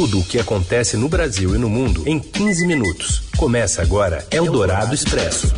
Tudo o que acontece no Brasil e no mundo em 15 minutos. Começa agora Eldorado Expresso.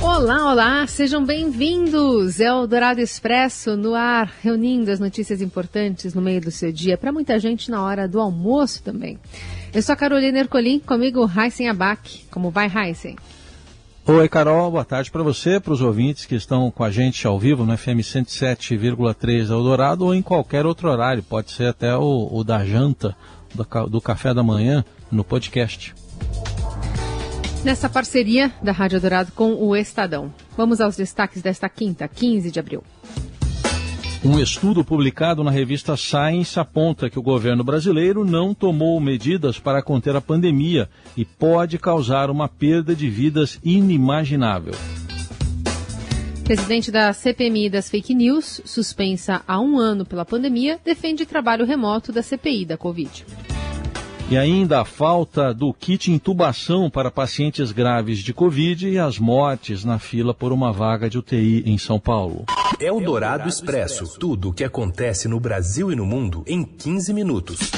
Olá, olá, sejam bem-vindos. É o Dourado Expresso no ar, reunindo as notícias importantes no meio do seu dia, para muita gente na hora do almoço também. Eu sou a Carolina Ercolim, comigo Heisen Abac. Como vai, Heisen? Oi, Carol, boa tarde para você, para os ouvintes que estão com a gente ao vivo no FM 107,3 Eldorado ou em qualquer outro horário, pode ser até o, o da janta, do, do café da manhã, no podcast. Nessa parceria da Rádio Dourado com o Estadão. Vamos aos destaques desta quinta, 15 de abril. Um estudo publicado na revista Science aponta que o governo brasileiro não tomou medidas para conter a pandemia e pode causar uma perda de vidas inimaginável. Presidente da CPMI das Fake News, suspensa há um ano pela pandemia, defende trabalho remoto da CPI da Covid. E ainda a falta do kit intubação para pacientes graves de Covid e as mortes na fila por uma vaga de UTI em São Paulo. É o Dourado Expresso. Tudo o que acontece no Brasil e no mundo em 15 minutos.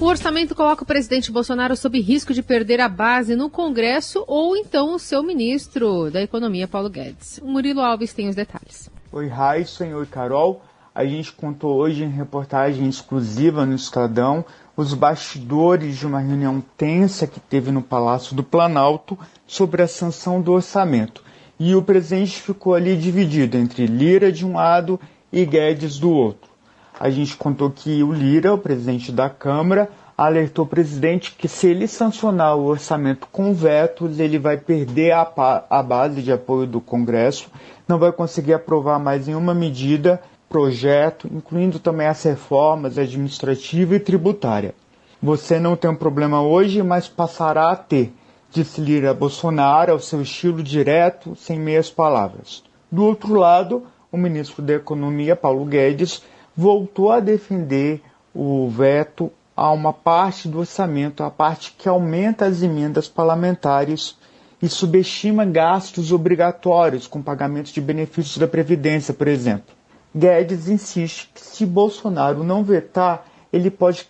O orçamento coloca o presidente Bolsonaro sob risco de perder a base no Congresso ou então o seu ministro da Economia, Paulo Guedes. O Murilo Alves tem os detalhes. Oi, Raíssa, oi, Carol. A gente contou hoje em reportagem exclusiva no Estadão os bastidores de uma reunião tensa que teve no Palácio do Planalto sobre a sanção do orçamento. E o presidente ficou ali dividido entre Lira de um lado e Guedes do outro. A gente contou que o Lira, o presidente da Câmara, alertou o presidente que se ele sancionar o orçamento com vetos, ele vai perder a, a base de apoio do Congresso, não vai conseguir aprovar mais nenhuma medida projeto, incluindo também as reformas administrativa e tributária. Você não tem um problema hoje, mas passará a ter, disse Lira Bolsonaro ao seu estilo direto, sem meias palavras. Do outro lado, o ministro da Economia, Paulo Guedes, voltou a defender o veto a uma parte do orçamento, a parte que aumenta as emendas parlamentares e subestima gastos obrigatórios com pagamento de benefícios da Previdência, por exemplo. Guedes insiste que se Bolsonaro não vetar, ele pode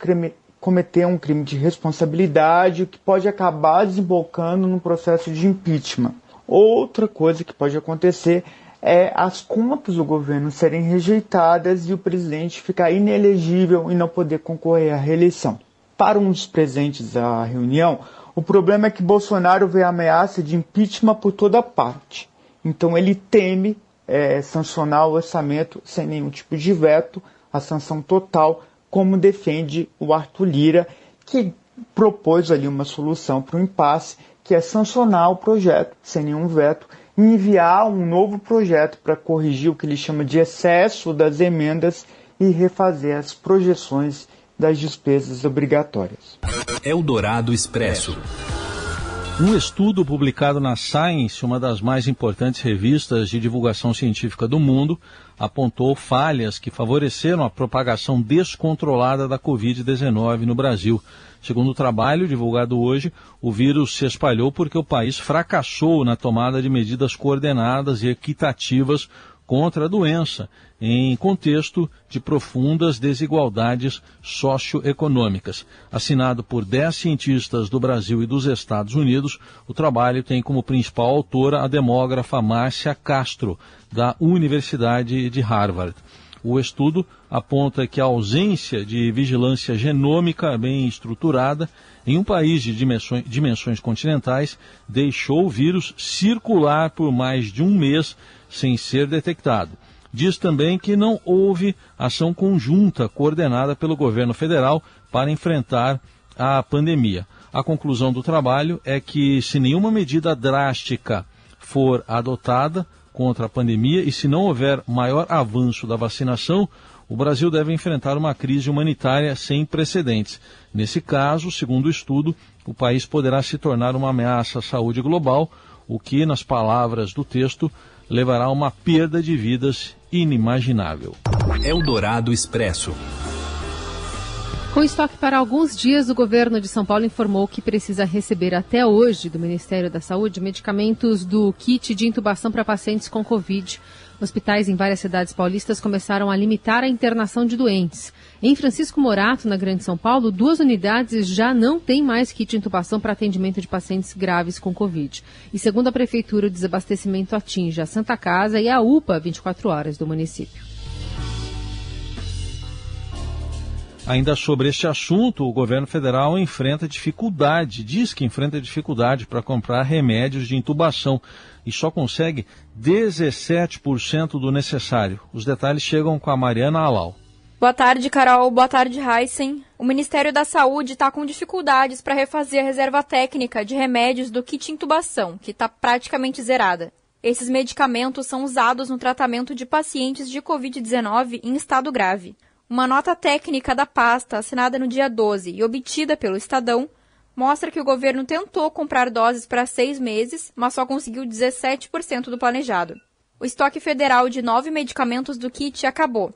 cometer um crime de responsabilidade, que pode acabar desembocando no processo de impeachment. Outra coisa que pode acontecer é as contas do governo serem rejeitadas e o presidente ficar inelegível e não poder concorrer à reeleição. Para um dos presentes à reunião, o problema é que Bolsonaro vê a ameaça de impeachment por toda parte. Então ele teme é, sancionar o orçamento sem nenhum tipo de veto, a sanção total, como defende o Arthur Lira, que propôs ali uma solução para o impasse, que é sancionar o projeto sem nenhum veto e enviar um novo projeto para corrigir o que ele chama de excesso das emendas e refazer as projeções das despesas obrigatórias. Eldorado Expresso. Um estudo publicado na Science, uma das mais importantes revistas de divulgação científica do mundo, apontou falhas que favoreceram a propagação descontrolada da Covid-19 no Brasil. Segundo o trabalho divulgado hoje, o vírus se espalhou porque o país fracassou na tomada de medidas coordenadas e equitativas contra a doença, em contexto de profundas desigualdades socioeconômicas. Assinado por dez cientistas do Brasil e dos Estados Unidos, o trabalho tem como principal autora a demógrafa Márcia Castro, da Universidade de Harvard. O estudo aponta que a ausência de vigilância genômica bem estruturada em um país de dimensões, dimensões continentais deixou o vírus circular por mais de um mês sem ser detectado. Diz também que não houve ação conjunta coordenada pelo governo federal para enfrentar a pandemia. A conclusão do trabalho é que, se nenhuma medida drástica for adotada contra a pandemia e se não houver maior avanço da vacinação, o Brasil deve enfrentar uma crise humanitária sem precedentes. Nesse caso, segundo o estudo, o país poderá se tornar uma ameaça à saúde global, o que, nas palavras do texto, levará a uma perda de vidas inimaginável. Eldorado Expresso. Com estoque para alguns dias, o governo de São Paulo informou que precisa receber até hoje do Ministério da Saúde medicamentos do kit de intubação para pacientes com Covid. Hospitais em várias cidades paulistas começaram a limitar a internação de doentes. Em Francisco Morato, na Grande São Paulo, duas unidades já não têm mais kit de intubação para atendimento de pacientes graves com Covid. E segundo a Prefeitura, o desabastecimento atinge a Santa Casa e a UPA 24 horas do município. Ainda sobre este assunto, o governo federal enfrenta dificuldade, diz que enfrenta dificuldade para comprar remédios de intubação e só consegue 17% do necessário. Os detalhes chegam com a Mariana Alau. Boa tarde, Carol. Boa tarde, Heisen. O Ministério da Saúde está com dificuldades para refazer a reserva técnica de remédios do kit intubação, que está praticamente zerada. Esses medicamentos são usados no tratamento de pacientes de Covid-19 em estado grave. Uma nota técnica da pasta, assinada no dia 12 e obtida pelo Estadão, mostra que o governo tentou comprar doses para seis meses, mas só conseguiu 17% do planejado. O estoque federal de nove medicamentos do kit acabou,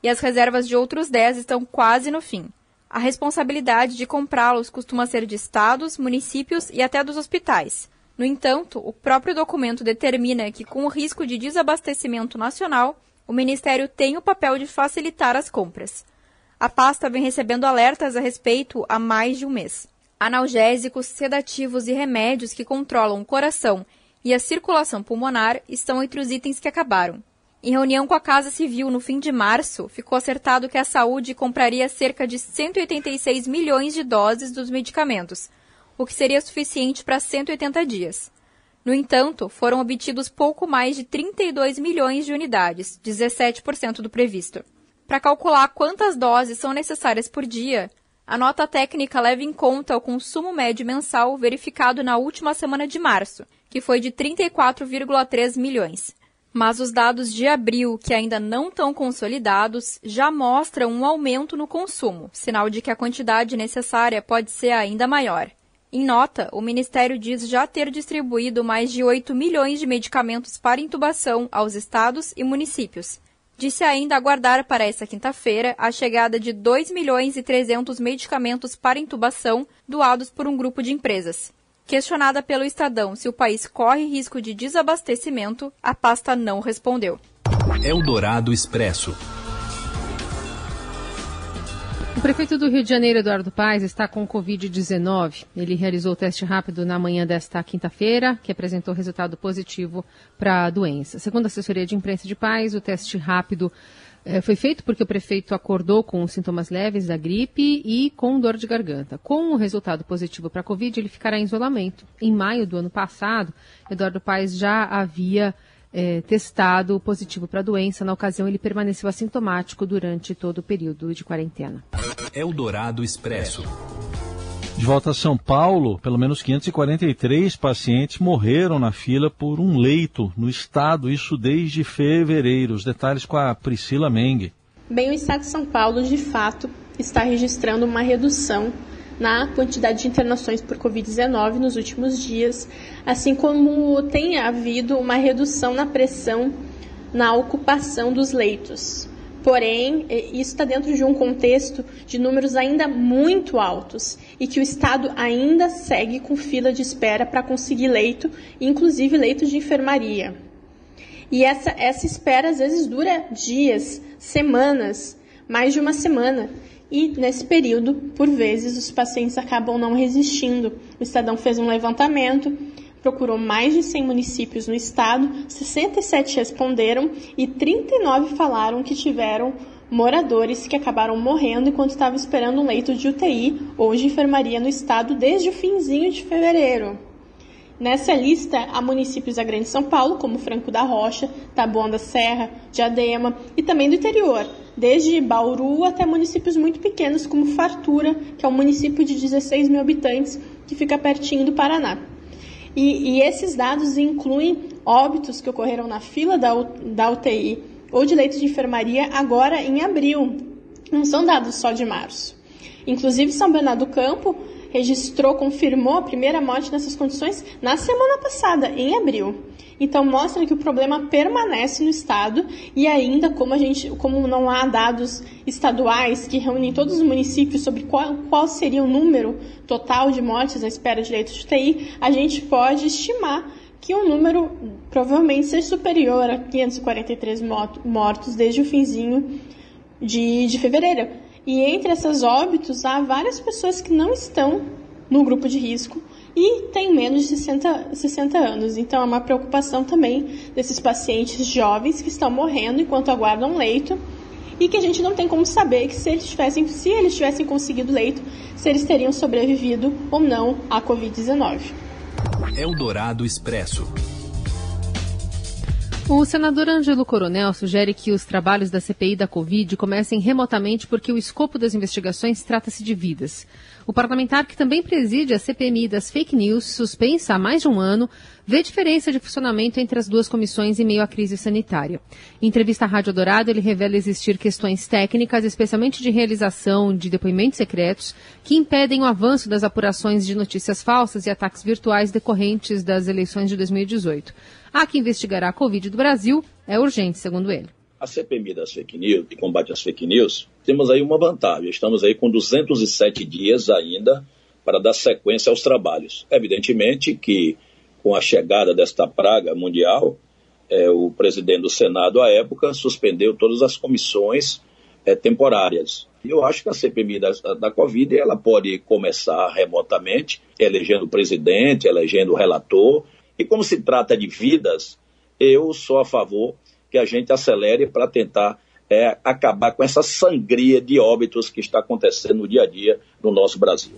e as reservas de outros dez estão quase no fim. A responsabilidade de comprá-los costuma ser de estados, municípios e até dos hospitais. No entanto, o próprio documento determina que, com o risco de desabastecimento nacional, o Ministério tem o papel de facilitar as compras. A pasta vem recebendo alertas a respeito há mais de um mês. Analgésicos, sedativos e remédios que controlam o coração e a circulação pulmonar estão entre os itens que acabaram. Em reunião com a Casa Civil no fim de março, ficou acertado que a saúde compraria cerca de 186 milhões de doses dos medicamentos, o que seria suficiente para 180 dias. No entanto, foram obtidos pouco mais de 32 milhões de unidades, 17% do previsto. Para calcular quantas doses são necessárias por dia, a nota técnica leva em conta o consumo médio mensal verificado na última semana de março, que foi de 34,3 milhões. Mas os dados de abril, que ainda não estão consolidados, já mostram um aumento no consumo, sinal de que a quantidade necessária pode ser ainda maior. Em nota, o Ministério diz já ter distribuído mais de 8 milhões de medicamentos para intubação aos estados e municípios. Disse ainda aguardar para esta quinta-feira a chegada de 2 milhões e 300 medicamentos para intubação doados por um grupo de empresas. Questionada pelo Estadão se o país corre risco de desabastecimento, a pasta não respondeu. Eldorado Expresso. O prefeito do Rio de Janeiro, Eduardo Paes, está com Covid-19. Ele realizou o teste rápido na manhã desta quinta-feira, que apresentou resultado positivo para a doença. Segundo a assessoria de imprensa de Paes, o teste rápido eh, foi feito porque o prefeito acordou com sintomas leves da gripe e com dor de garganta. Com o resultado positivo para a Covid, ele ficará em isolamento. Em maio do ano passado, Eduardo Paes já havia é, testado positivo para a doença. Na ocasião, ele permaneceu assintomático durante todo o período de quarentena. Eldorado Expresso. De volta a São Paulo, pelo menos 543 pacientes morreram na fila por um leito no estado, isso desde fevereiro. Os detalhes com a Priscila Mengue. Bem, o estado de São Paulo, de fato, está registrando uma redução na quantidade de internações por Covid-19 nos últimos dias, assim como tem havido uma redução na pressão na ocupação dos leitos. Porém, isso está dentro de um contexto de números ainda muito altos e que o Estado ainda segue com fila de espera para conseguir leito, inclusive leitos de enfermaria. E essa, essa espera às vezes dura dias, semanas, mais de uma semana. E nesse período, por vezes, os pacientes acabam não resistindo. O Estadão fez um levantamento, procurou mais de 100 municípios no estado, 67 responderam e 39 falaram que tiveram moradores que acabaram morrendo enquanto estavam esperando um leito de UTI ou de enfermaria no estado desde o finzinho de fevereiro. Nessa lista há municípios da Grande São Paulo, como Franco da Rocha, Taboão da Serra, Diadema e também do interior, desde Bauru até municípios muito pequenos, como Fartura, que é um município de 16 mil habitantes, que fica pertinho do Paraná. E, e esses dados incluem óbitos que ocorreram na fila da, da UTI ou de leitos de enfermaria agora em abril. Não são dados só de março. Inclusive, São Bernardo do Campo registrou, confirmou a primeira morte nessas condições na semana passada, em abril. Então mostra que o problema permanece no estado e ainda como a gente, como não há dados estaduais que reúnem todos os municípios sobre qual, qual seria o número total de mortes à espera de leitos de UTI, a gente pode estimar que o número provavelmente seja superior a 543 mortos desde o finzinho de, de fevereiro. E entre essas óbitos, há várias pessoas que não estão no grupo de risco e têm menos de 60, 60 anos. Então, é uma preocupação também desses pacientes jovens que estão morrendo enquanto aguardam leito e que a gente não tem como saber que se eles tivessem, se eles tivessem conseguido leito, se eles teriam sobrevivido ou não à Covid-19. Eldorado Expresso. O senador Ângelo Coronel sugere que os trabalhos da CPI da Covid comecem remotamente porque o escopo das investigações trata-se de vidas. O parlamentar, que também preside a CPMI das fake news, suspensa há mais de um ano, vê diferença de funcionamento entre as duas comissões em meio à crise sanitária. Em entrevista à Rádio Dourado, ele revela existir questões técnicas, especialmente de realização de depoimentos secretos, que impedem o avanço das apurações de notícias falsas e ataques virtuais decorrentes das eleições de 2018. A que investigará a Covid do Brasil é urgente, segundo ele a CPMI das fake news, de combate às fake news, temos aí uma vantagem. Estamos aí com 207 dias ainda para dar sequência aos trabalhos. Evidentemente que com a chegada desta praga mundial, é, o presidente do Senado à época suspendeu todas as comissões é, temporárias. Eu acho que a CPMI da, da Covid ela pode começar remotamente, elegendo o presidente, elegendo o relator. E como se trata de vidas, eu sou a favor que a gente acelere para tentar é, acabar com essa sangria de óbitos que está acontecendo no dia a dia no nosso Brasil.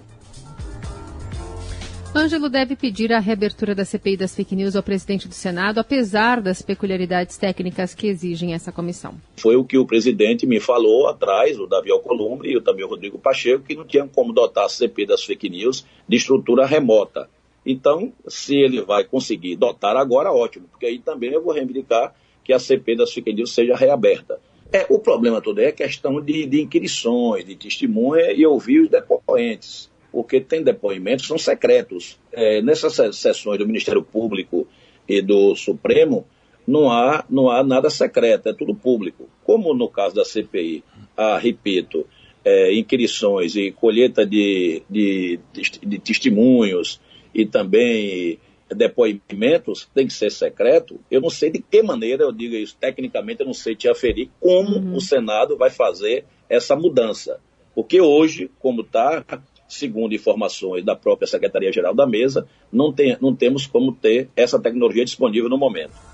Ângelo deve pedir a reabertura da CPI das fake news ao presidente do Senado, apesar das peculiaridades técnicas que exigem essa comissão. Foi o que o presidente me falou atrás, o Davi Alcolumbre e também o Rodrigo Pacheco, que não tinham como dotar a CPI das fake news de estrutura remota. Então, se ele vai conseguir dotar agora, ótimo, porque aí também eu vou reivindicar que a CP das fake news seja reaberta. É, o problema todo é questão de, de inquirições, de testemunha e ouvir os depoentes, porque tem depoimentos que são secretos. É, nessas sessões do Ministério Público e do Supremo, não há, não há nada secreto, é tudo público. Como no caso da CPI, há, repito, é, inquirições e colheita de, de, de, de testemunhos e também depoimentos tem que ser secreto, eu não sei de que maneira eu digo isso. Tecnicamente, eu não sei te aferir como uhum. o Senado vai fazer essa mudança. Porque hoje, como está, segundo informações da própria Secretaria-Geral da Mesa, não, tem, não temos como ter essa tecnologia disponível no momento.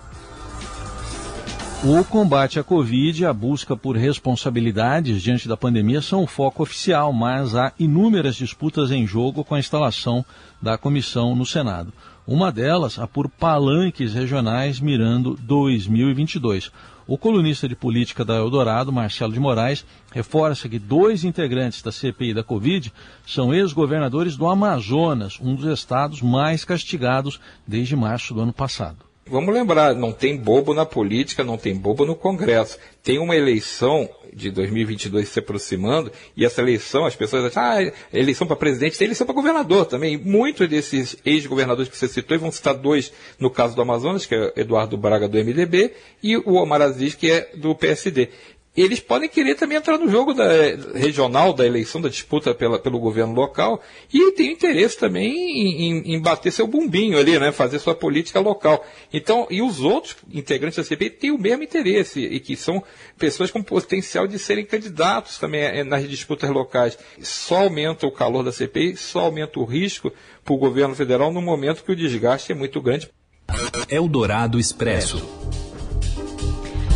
O combate à Covid e a busca por responsabilidades diante da pandemia são o foco oficial, mas há inúmeras disputas em jogo com a instalação da comissão no Senado. Uma delas, a por palanques regionais mirando 2022. O colunista de política da Eldorado, Marcelo de Moraes, reforça que dois integrantes da CPI da Covid são ex-governadores do Amazonas, um dos estados mais castigados desde março do ano passado. Vamos lembrar, não tem bobo na política, não tem bobo no Congresso. Tem uma eleição de 2022 se aproximando e essa eleição, as pessoas acham, ah, eleição para presidente, tem eleição para governador também. Muitos desses ex-governadores que você citou, e vão citar dois no caso do Amazonas, que é Eduardo Braga do MDB e o Omar Aziz, que é do PSD eles podem querer também entrar no jogo da, regional da eleição, da disputa pela, pelo governo local, e tem interesse também em, em, em, bater seu bumbinho ali, né, fazer sua política local. Então, e os outros integrantes da CPI têm o mesmo interesse, e que são pessoas com potencial de serem candidatos também eh, nas disputas locais. Só aumenta o calor da CPI, só aumenta o risco para o governo federal no momento que o desgaste é muito grande. Eldorado Expresso.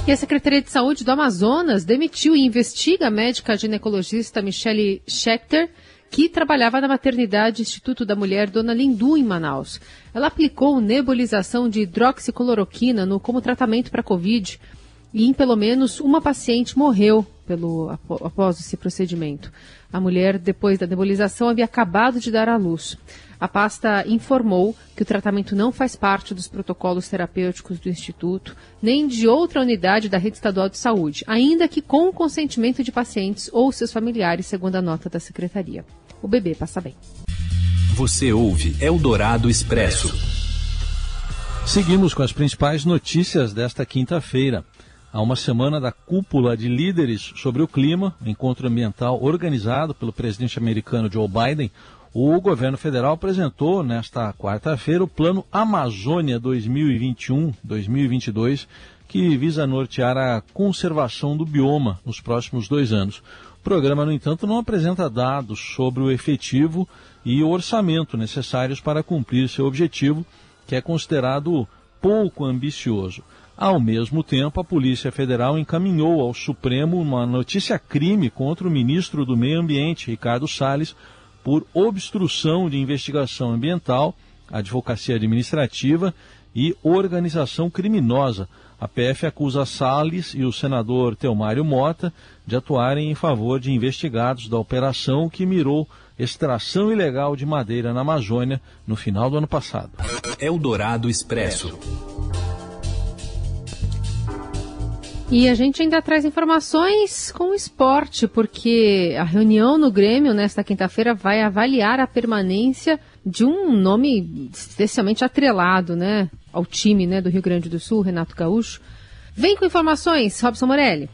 E a Secretaria de Saúde do Amazonas demitiu e investiga a médica ginecologista Michele Schechter, que trabalhava na maternidade Instituto da Mulher Dona Lindu, em Manaus. Ela aplicou nebulização de hidroxicloroquina no, como tratamento para Covid e em pelo menos uma paciente morreu pelo, após esse procedimento. A mulher, depois da nebulização, havia acabado de dar à luz. A pasta informou que o tratamento não faz parte dos protocolos terapêuticos do Instituto, nem de outra unidade da rede estadual de saúde, ainda que com o consentimento de pacientes ou seus familiares, segundo a nota da secretaria. O bebê passa bem. Você ouve Eldorado Expresso. Seguimos com as principais notícias desta quinta-feira. Há uma semana da cúpula de líderes sobre o clima, encontro ambiental organizado pelo presidente americano Joe Biden, o governo federal apresentou nesta quarta-feira o Plano Amazônia 2021-2022, que visa nortear a conservação do bioma nos próximos dois anos. O programa, no entanto, não apresenta dados sobre o efetivo e o orçamento necessários para cumprir seu objetivo que é considerado pouco ambicioso. Ao mesmo tempo, a Polícia Federal encaminhou ao Supremo uma notícia-crime contra o ministro do Meio Ambiente, Ricardo Salles, por obstrução de investigação ambiental, advocacia administrativa e organização criminosa. A PF acusa Salles e o senador Teomário Mota de atuarem em favor de investigados da operação que mirou extração ilegal de madeira na Amazônia no final do ano passado. Eldorado Expresso. E a gente ainda traz informações com o esporte, porque a reunião no Grêmio nesta quinta-feira vai avaliar a permanência de um nome especialmente atrelado, né, ao time, né, do Rio Grande do Sul, Renato Gaúcho. Vem com informações, Robson Morelli.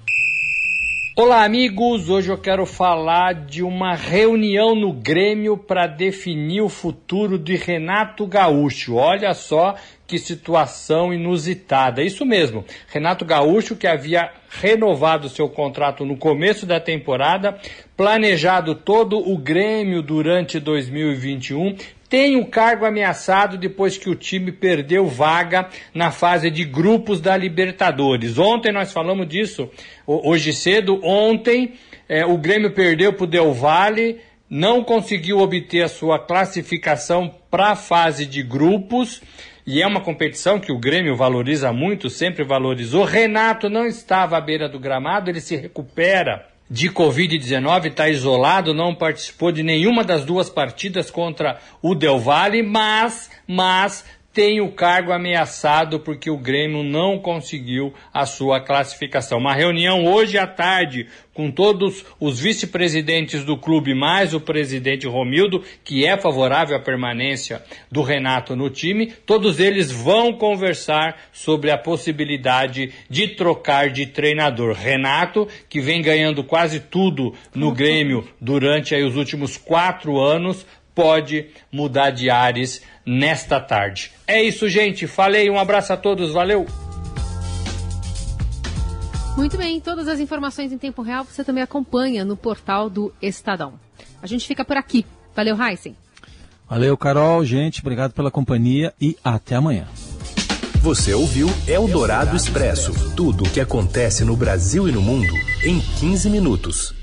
Olá, amigos! Hoje eu quero falar de uma reunião no Grêmio para definir o futuro de Renato Gaúcho. Olha só que situação inusitada. Isso mesmo, Renato Gaúcho, que havia renovado seu contrato no começo da temporada, planejado todo o Grêmio durante 2021, tem o cargo ameaçado depois que o time perdeu vaga na fase de grupos da Libertadores. Ontem nós falamos disso, hoje cedo. Ontem é, o Grêmio perdeu para o Del Valle, não conseguiu obter a sua classificação para a fase de grupos. E é uma competição que o Grêmio valoriza muito, sempre valorizou. Renato não estava à beira do gramado, ele se recupera de Covid-19, está isolado, não participou de nenhuma das duas partidas contra o Del Valle, mas, mas tem o cargo ameaçado porque o Grêmio não conseguiu a sua classificação. Uma reunião hoje à tarde com todos os vice-presidentes do clube, mais o presidente Romildo, que é favorável à permanência do Renato no time. Todos eles vão conversar sobre a possibilidade de trocar de treinador. Renato, que vem ganhando quase tudo no Grêmio durante aí, os últimos quatro anos, pode mudar de ares nesta tarde. É isso, gente. Falei, um abraço a todos, valeu! Muito bem, todas as informações em tempo real você também acompanha no portal do Estadão. A gente fica por aqui. Valeu, Heisen. Valeu, Carol. Gente, obrigado pela companhia e até amanhã. Você ouviu Eldorado Expresso tudo o que acontece no Brasil e no mundo em 15 minutos.